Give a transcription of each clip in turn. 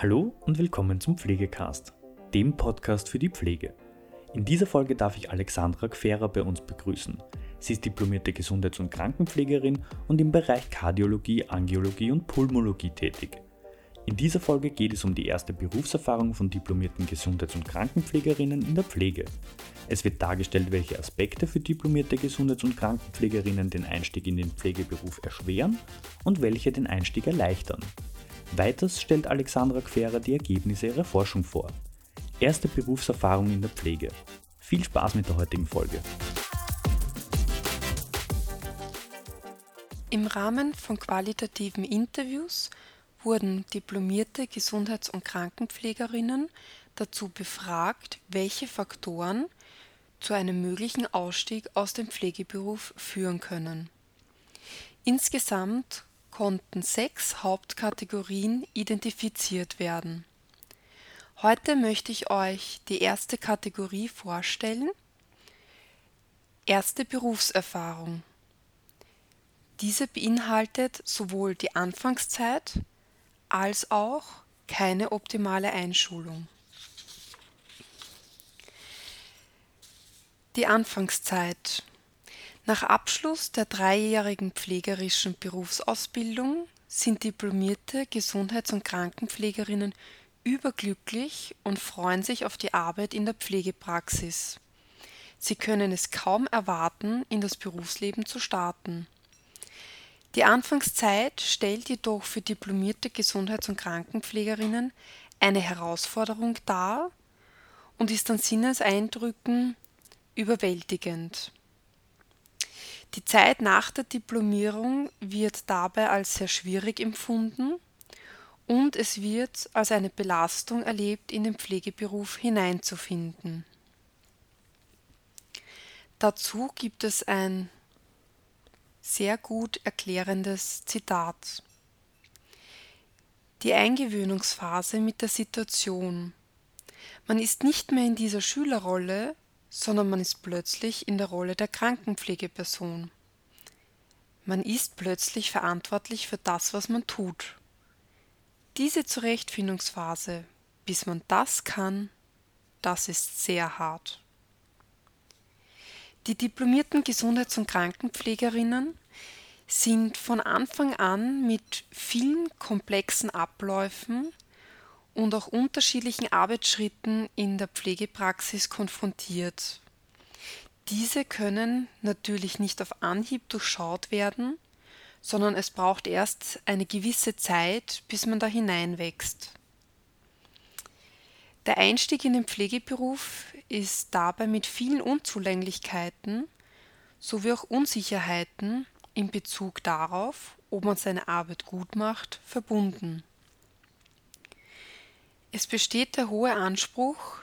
Hallo und willkommen zum Pflegecast, dem Podcast für die Pflege. In dieser Folge darf ich Alexandra Gfera bei uns begrüßen. Sie ist diplomierte Gesundheits- und Krankenpflegerin und im Bereich Kardiologie, Angiologie und Pulmologie tätig. In dieser Folge geht es um die erste Berufserfahrung von diplomierten Gesundheits- und Krankenpflegerinnen in der Pflege. Es wird dargestellt, welche Aspekte für diplomierte Gesundheits- und Krankenpflegerinnen den Einstieg in den Pflegeberuf erschweren und welche den Einstieg erleichtern. Weiters stellt Alexandra Querer die Ergebnisse ihrer Forschung vor. Erste Berufserfahrung in der Pflege. Viel Spaß mit der heutigen Folge. Im Rahmen von qualitativen Interviews wurden diplomierte Gesundheits- und Krankenpflegerinnen dazu befragt, welche Faktoren zu einem möglichen Ausstieg aus dem Pflegeberuf führen können. Insgesamt konnten sechs Hauptkategorien identifiziert werden. Heute möchte ich euch die erste Kategorie vorstellen. Erste Berufserfahrung. Diese beinhaltet sowohl die Anfangszeit als auch keine optimale Einschulung. Die Anfangszeit. Nach Abschluss der dreijährigen pflegerischen Berufsausbildung sind diplomierte Gesundheits- und Krankenpflegerinnen überglücklich und freuen sich auf die Arbeit in der Pflegepraxis. Sie können es kaum erwarten, in das Berufsleben zu starten. Die Anfangszeit stellt jedoch für diplomierte Gesundheits- und Krankenpflegerinnen eine Herausforderung dar und ist an Sinneseindrücken überwältigend. Die Zeit nach der Diplomierung wird dabei als sehr schwierig empfunden und es wird als eine Belastung erlebt, in den Pflegeberuf hineinzufinden. Dazu gibt es ein sehr gut erklärendes Zitat. Die Eingewöhnungsphase mit der Situation. Man ist nicht mehr in dieser Schülerrolle, sondern man ist plötzlich in der Rolle der Krankenpflegeperson. Man ist plötzlich verantwortlich für das, was man tut. Diese Zurechtfindungsphase, bis man das kann, das ist sehr hart. Die diplomierten Gesundheits- und Krankenpflegerinnen sind von Anfang an mit vielen komplexen Abläufen und auch unterschiedlichen Arbeitsschritten in der Pflegepraxis konfrontiert. Diese können natürlich nicht auf Anhieb durchschaut werden, sondern es braucht erst eine gewisse Zeit, bis man da hineinwächst. Der Einstieg in den Pflegeberuf ist dabei mit vielen Unzulänglichkeiten sowie auch Unsicherheiten in Bezug darauf, ob man seine Arbeit gut macht, verbunden. Es besteht der hohe Anspruch,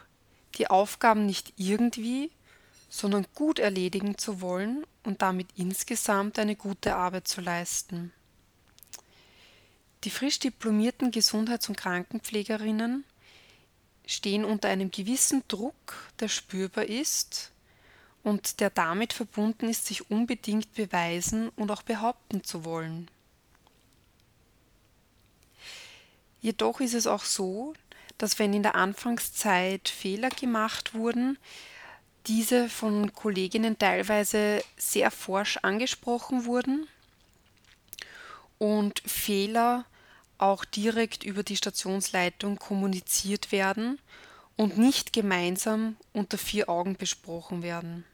die Aufgaben nicht irgendwie, sondern gut erledigen zu wollen und damit insgesamt eine gute Arbeit zu leisten. Die frisch diplomierten Gesundheits- und Krankenpflegerinnen stehen unter einem gewissen Druck, der spürbar ist und der damit verbunden ist, sich unbedingt beweisen und auch behaupten zu wollen. Jedoch ist es auch so, dass wenn in der Anfangszeit Fehler gemacht wurden, diese von Kolleginnen teilweise sehr forsch angesprochen wurden und Fehler auch direkt über die Stationsleitung kommuniziert werden und nicht gemeinsam unter vier Augen besprochen werden.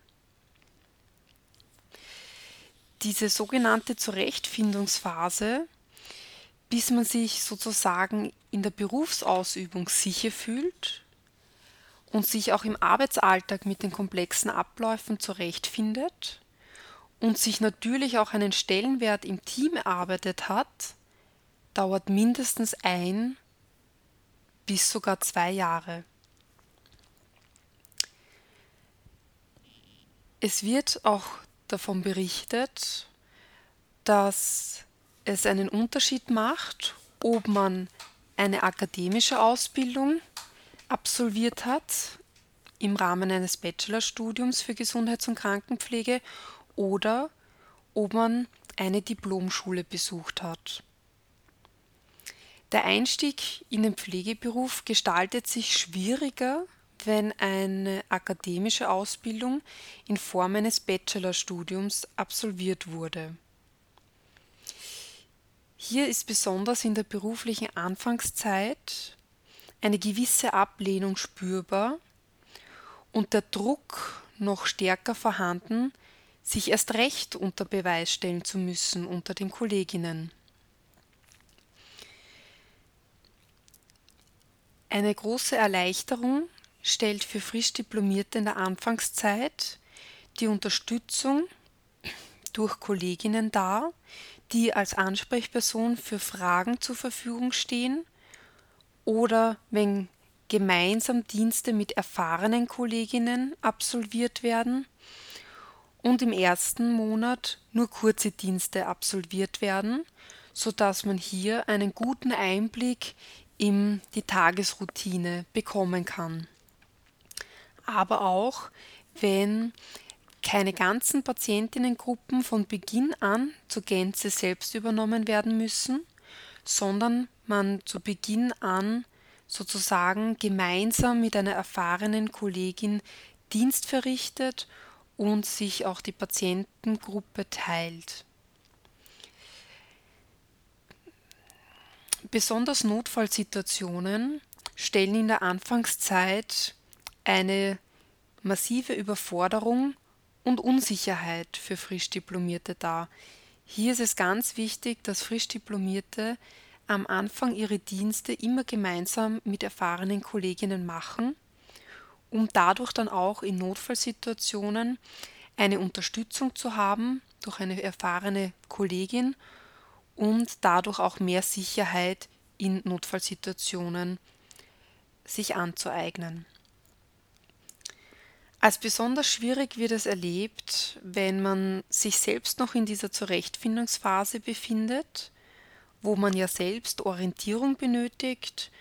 Diese sogenannte Zurechtfindungsphase, bis man sich sozusagen in der Berufsausübung sicher fühlt und sich auch im Arbeitsalltag mit den komplexen Abläufen zurechtfindet und sich natürlich auch einen Stellenwert im Team erarbeitet hat, dauert mindestens ein bis sogar zwei Jahre. Es wird auch davon berichtet, dass es einen Unterschied macht, ob man eine akademische Ausbildung absolviert hat im Rahmen eines Bachelorstudiums für Gesundheits- und Krankenpflege oder ob man eine Diplomschule besucht hat. Der Einstieg in den Pflegeberuf gestaltet sich schwieriger, wenn eine akademische Ausbildung in Form eines Bachelorstudiums absolviert wurde. Hier ist besonders in der beruflichen Anfangszeit eine gewisse Ablehnung spürbar und der Druck noch stärker vorhanden, sich erst recht unter Beweis stellen zu müssen unter den Kolleginnen. Eine große Erleichterung stellt für frisch Diplomierte in der Anfangszeit die Unterstützung durch Kolleginnen dar, die als Ansprechperson für Fragen zur Verfügung stehen oder wenn gemeinsam Dienste mit erfahrenen Kolleginnen absolviert werden und im ersten Monat nur kurze Dienste absolviert werden, sodass man hier einen guten Einblick in die Tagesroutine bekommen kann. Aber auch, wenn keine ganzen Patientinnengruppen von Beginn an zur Gänze selbst übernommen werden müssen, sondern man zu Beginn an sozusagen gemeinsam mit einer erfahrenen Kollegin Dienst verrichtet und sich auch die Patientengruppe teilt. Besonders Notfallsituationen stellen in der Anfangszeit eine massive Überforderung und Unsicherheit für Frischdiplomierte dar. Hier ist es ganz wichtig, dass Frischdiplomierte am Anfang ihre Dienste immer gemeinsam mit erfahrenen Kolleginnen machen um dadurch dann auch in Notfallsituationen eine Unterstützung zu haben durch eine erfahrene Kollegin und dadurch auch mehr Sicherheit in Notfallsituationen sich anzueignen. Als besonders schwierig wird es erlebt, wenn man sich selbst noch in dieser Zurechtfindungsphase befindet, wo man ja selbst Orientierung benötigt,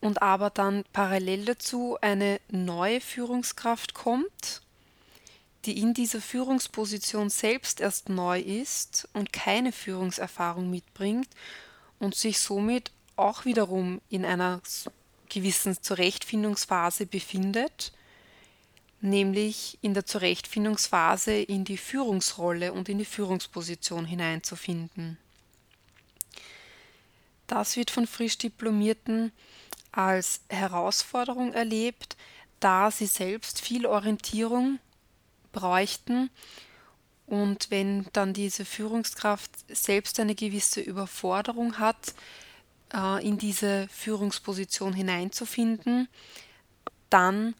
und aber dann parallel dazu eine neue Führungskraft kommt, die in dieser Führungsposition selbst erst neu ist und keine Führungserfahrung mitbringt und sich somit auch wiederum in einer gewissen Zurechtfindungsphase befindet, nämlich in der Zurechtfindungsphase in die Führungsrolle und in die Führungsposition hineinzufinden. Das wird von frisch Diplomierten als Herausforderung erlebt, da sie selbst viel Orientierung bräuchten und wenn dann diese Führungskraft selbst eine gewisse Überforderung hat, äh, in diese Führungsposition hineinzufinden, dann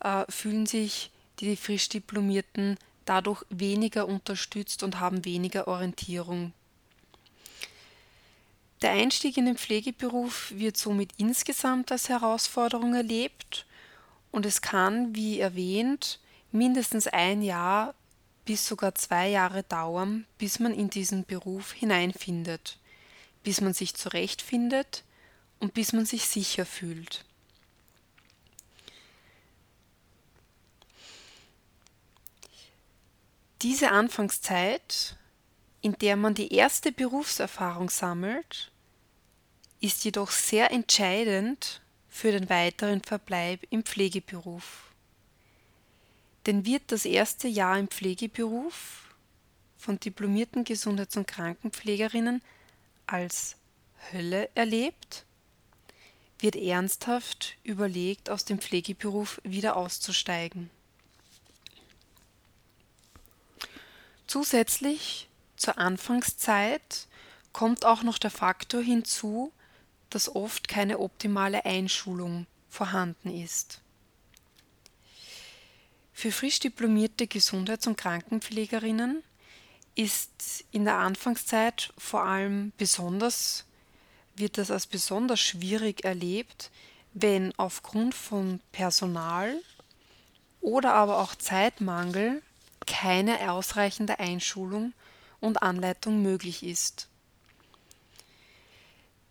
äh, fühlen sich die frisch Diplomierten dadurch weniger unterstützt und haben weniger Orientierung der Einstieg in den Pflegeberuf wird somit insgesamt als Herausforderung erlebt und es kann, wie erwähnt, mindestens ein Jahr bis sogar zwei Jahre dauern, bis man in diesen Beruf hineinfindet, bis man sich zurechtfindet und bis man sich sicher fühlt. Diese Anfangszeit, in der man die erste Berufserfahrung sammelt, ist jedoch sehr entscheidend für den weiteren Verbleib im Pflegeberuf. Denn wird das erste Jahr im Pflegeberuf von diplomierten Gesundheits- und Krankenpflegerinnen als Hölle erlebt, wird ernsthaft überlegt, aus dem Pflegeberuf wieder auszusteigen. Zusätzlich zur Anfangszeit kommt auch noch der Faktor hinzu, dass oft keine optimale Einschulung vorhanden ist. Für frisch diplomierte Gesundheits- und Krankenpflegerinnen ist in der Anfangszeit vor allem besonders, wird das als besonders schwierig erlebt, wenn aufgrund von Personal oder aber auch Zeitmangel keine ausreichende Einschulung und Anleitung möglich ist.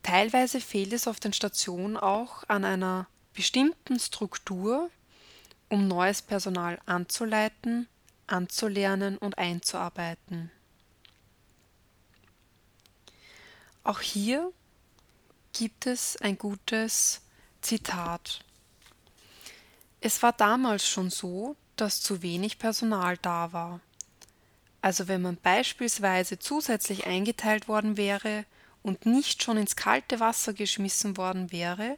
Teilweise fehlt es auf den Stationen auch an einer bestimmten Struktur, um neues Personal anzuleiten, anzulernen und einzuarbeiten. Auch hier gibt es ein gutes Zitat. Es war damals schon so, dass zu wenig Personal da war. Also wenn man beispielsweise zusätzlich eingeteilt worden wäre und nicht schon ins kalte Wasser geschmissen worden wäre,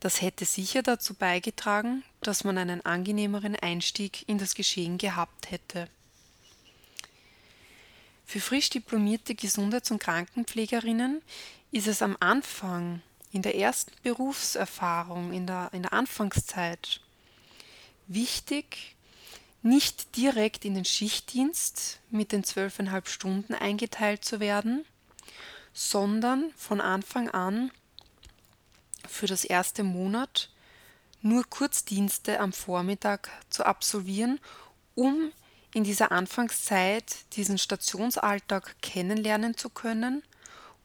das hätte sicher dazu beigetragen, dass man einen angenehmeren Einstieg in das Geschehen gehabt hätte. Für frisch diplomierte Gesundheits- und Krankenpflegerinnen ist es am Anfang, in der ersten Berufserfahrung, in der, in der Anfangszeit, wichtig, nicht direkt in den Schichtdienst mit den zwölfeinhalb Stunden eingeteilt zu werden, sondern von Anfang an für das erste Monat nur Kurzdienste am Vormittag zu absolvieren, um in dieser Anfangszeit diesen Stationsalltag kennenlernen zu können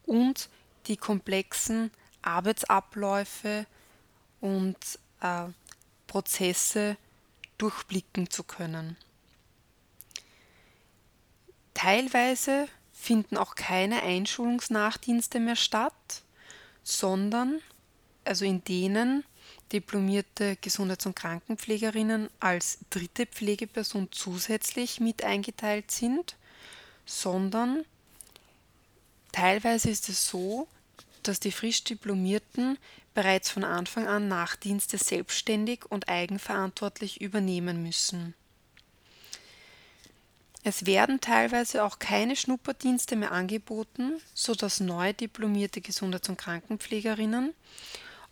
und die komplexen Arbeitsabläufe und äh, Prozesse durchblicken zu können. Teilweise finden auch keine Einschulungsnachdienste mehr statt, sondern also in denen diplomierte Gesundheits- und Krankenpflegerinnen als dritte Pflegeperson zusätzlich mit eingeteilt sind, sondern teilweise ist es so, dass die frisch Diplomierten bereits von Anfang an Nachdienste selbstständig und eigenverantwortlich übernehmen müssen. Es werden teilweise auch keine Schnupperdienste mehr angeboten, sodass neu diplomierte Gesundheits- und Krankenpflegerinnen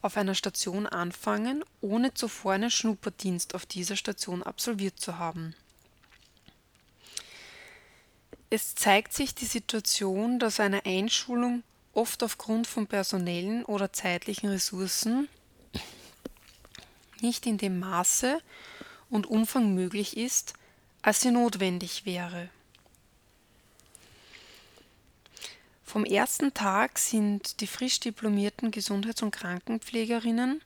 auf einer Station anfangen, ohne zuvor einen Schnupperdienst auf dieser Station absolviert zu haben. Es zeigt sich die Situation, dass eine Einschulung oft aufgrund von personellen oder zeitlichen Ressourcen nicht in dem Maße und Umfang möglich ist, als sie notwendig wäre. Vom ersten Tag sind die frisch diplomierten Gesundheits- und Krankenpflegerinnen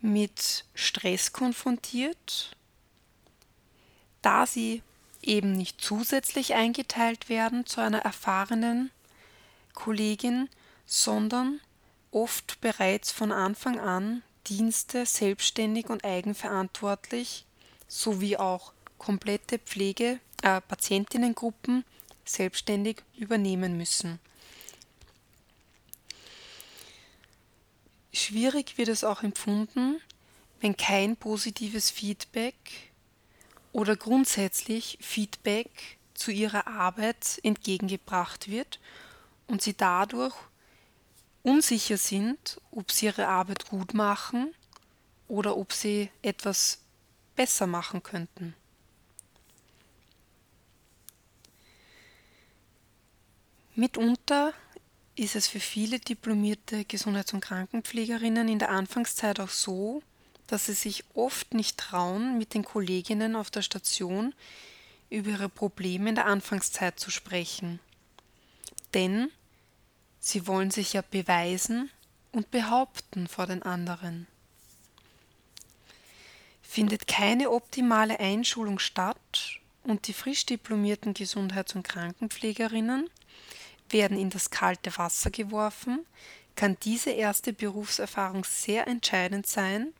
mit Stress konfrontiert, da sie eben nicht zusätzlich eingeteilt werden zu einer erfahrenen Kollegin, sondern oft bereits von Anfang an Dienste selbstständig und eigenverantwortlich sowie auch komplette Pflege äh, Patientinnengruppen selbstständig übernehmen müssen. Schwierig wird es auch empfunden, wenn kein positives Feedback oder grundsätzlich Feedback zu ihrer Arbeit entgegengebracht wird und sie dadurch unsicher sind, ob sie ihre Arbeit gut machen oder ob sie etwas besser machen könnten. Mitunter ist es für viele diplomierte Gesundheits- und Krankenpflegerinnen in der Anfangszeit auch so, dass sie sich oft nicht trauen, mit den Kolleginnen auf der Station über ihre Probleme in der Anfangszeit zu sprechen. Denn sie wollen sich ja beweisen und behaupten vor den anderen. Findet keine optimale Einschulung statt und die frisch diplomierten Gesundheits- und Krankenpflegerinnen werden in das kalte Wasser geworfen, kann diese erste Berufserfahrung sehr entscheidend sein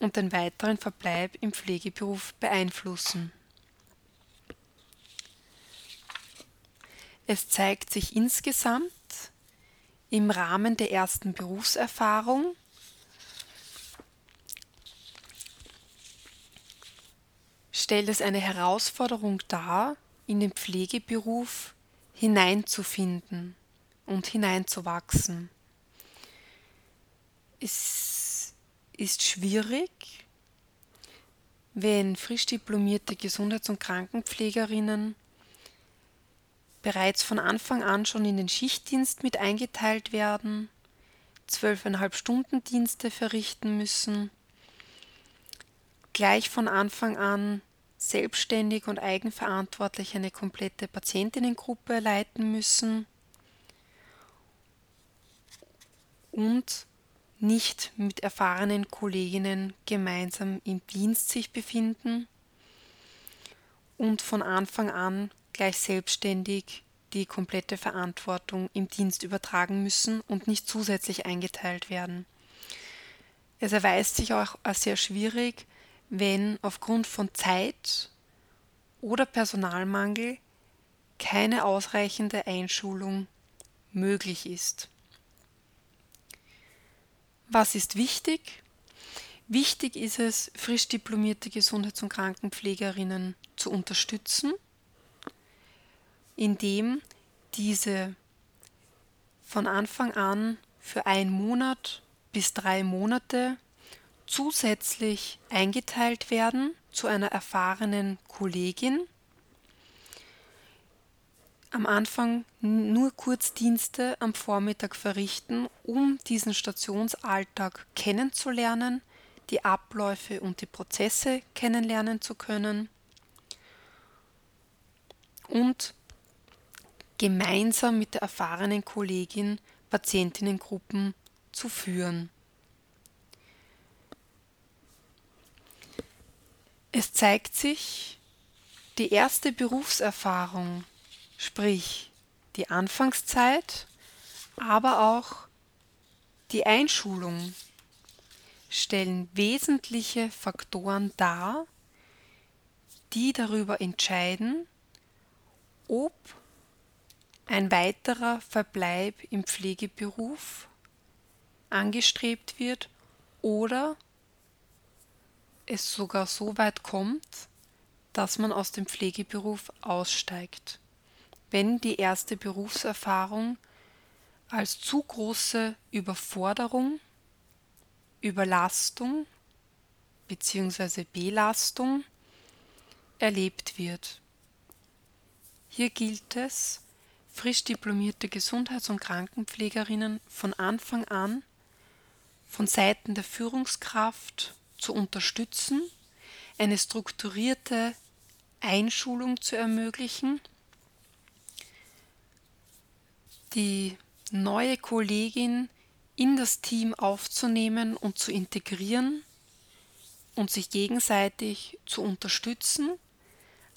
und den weiteren Verbleib im Pflegeberuf beeinflussen. Es zeigt sich insgesamt im Rahmen der ersten Berufserfahrung, stellt es eine Herausforderung dar, in den Pflegeberuf hineinzufinden und hineinzuwachsen. Es ist schwierig, wenn frisch diplomierte Gesundheits- und Krankenpflegerinnen bereits von Anfang an schon in den Schichtdienst mit eingeteilt werden, zwölfeinhalb Stunden Dienste verrichten müssen, gleich von Anfang an selbstständig und eigenverantwortlich eine komplette Patientinnengruppe leiten müssen und nicht mit erfahrenen Kolleginnen gemeinsam im Dienst sich befinden und von Anfang an gleich selbstständig die komplette Verantwortung im Dienst übertragen müssen und nicht zusätzlich eingeteilt werden. Es erweist sich auch als sehr schwierig, wenn aufgrund von Zeit oder Personalmangel keine ausreichende Einschulung möglich ist. Was ist wichtig? Wichtig ist es, frisch diplomierte Gesundheits- und Krankenpflegerinnen zu unterstützen, indem diese von Anfang an für einen Monat bis drei Monate zusätzlich eingeteilt werden zu einer erfahrenen Kollegin. Am Anfang nur Kurzdienste am Vormittag verrichten, um diesen Stationsalltag kennenzulernen, die Abläufe und die Prozesse kennenlernen zu können und gemeinsam mit der erfahrenen Kollegin Patientinnengruppen zu führen. Es zeigt sich, die erste Berufserfahrung, sprich die Anfangszeit, aber auch die Einschulung stellen wesentliche Faktoren dar, die darüber entscheiden, ob ein weiterer Verbleib im Pflegeberuf angestrebt wird oder es sogar so weit kommt, dass man aus dem Pflegeberuf aussteigt, wenn die erste Berufserfahrung als zu große Überforderung, Überlastung bzw. Belastung erlebt wird. Hier gilt es, frisch diplomierte Gesundheits- und Krankenpflegerinnen von Anfang an von Seiten der Führungskraft zu unterstützen, eine strukturierte Einschulung zu ermöglichen, die neue Kollegin in das Team aufzunehmen und zu integrieren und sich gegenseitig zu unterstützen,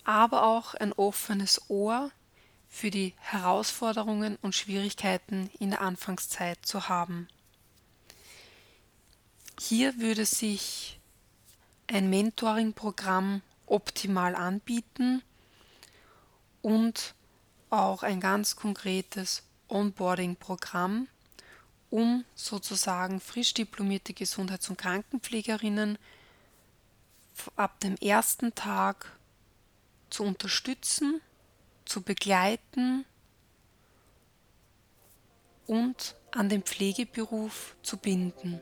aber auch ein offenes Ohr für die Herausforderungen und Schwierigkeiten in der Anfangszeit zu haben. Hier würde sich ein Mentoring-Programm optimal anbieten und auch ein ganz konkretes Onboarding-Programm, um sozusagen frisch diplomierte Gesundheits- und Krankenpflegerinnen ab dem ersten Tag zu unterstützen zu begleiten und an den Pflegeberuf zu binden.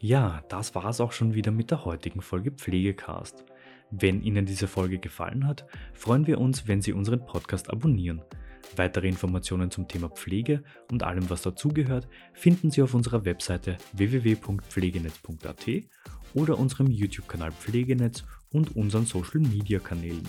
Ja, das war es auch schon wieder mit der heutigen Folge Pflegecast. Wenn Ihnen diese Folge gefallen hat, freuen wir uns, wenn Sie unseren Podcast abonnieren. Weitere Informationen zum Thema Pflege und allem, was dazugehört, finden Sie auf unserer Webseite www.pflegenetz.at oder unserem YouTube-Kanal Pflegenetz und unseren Social-Media-Kanälen.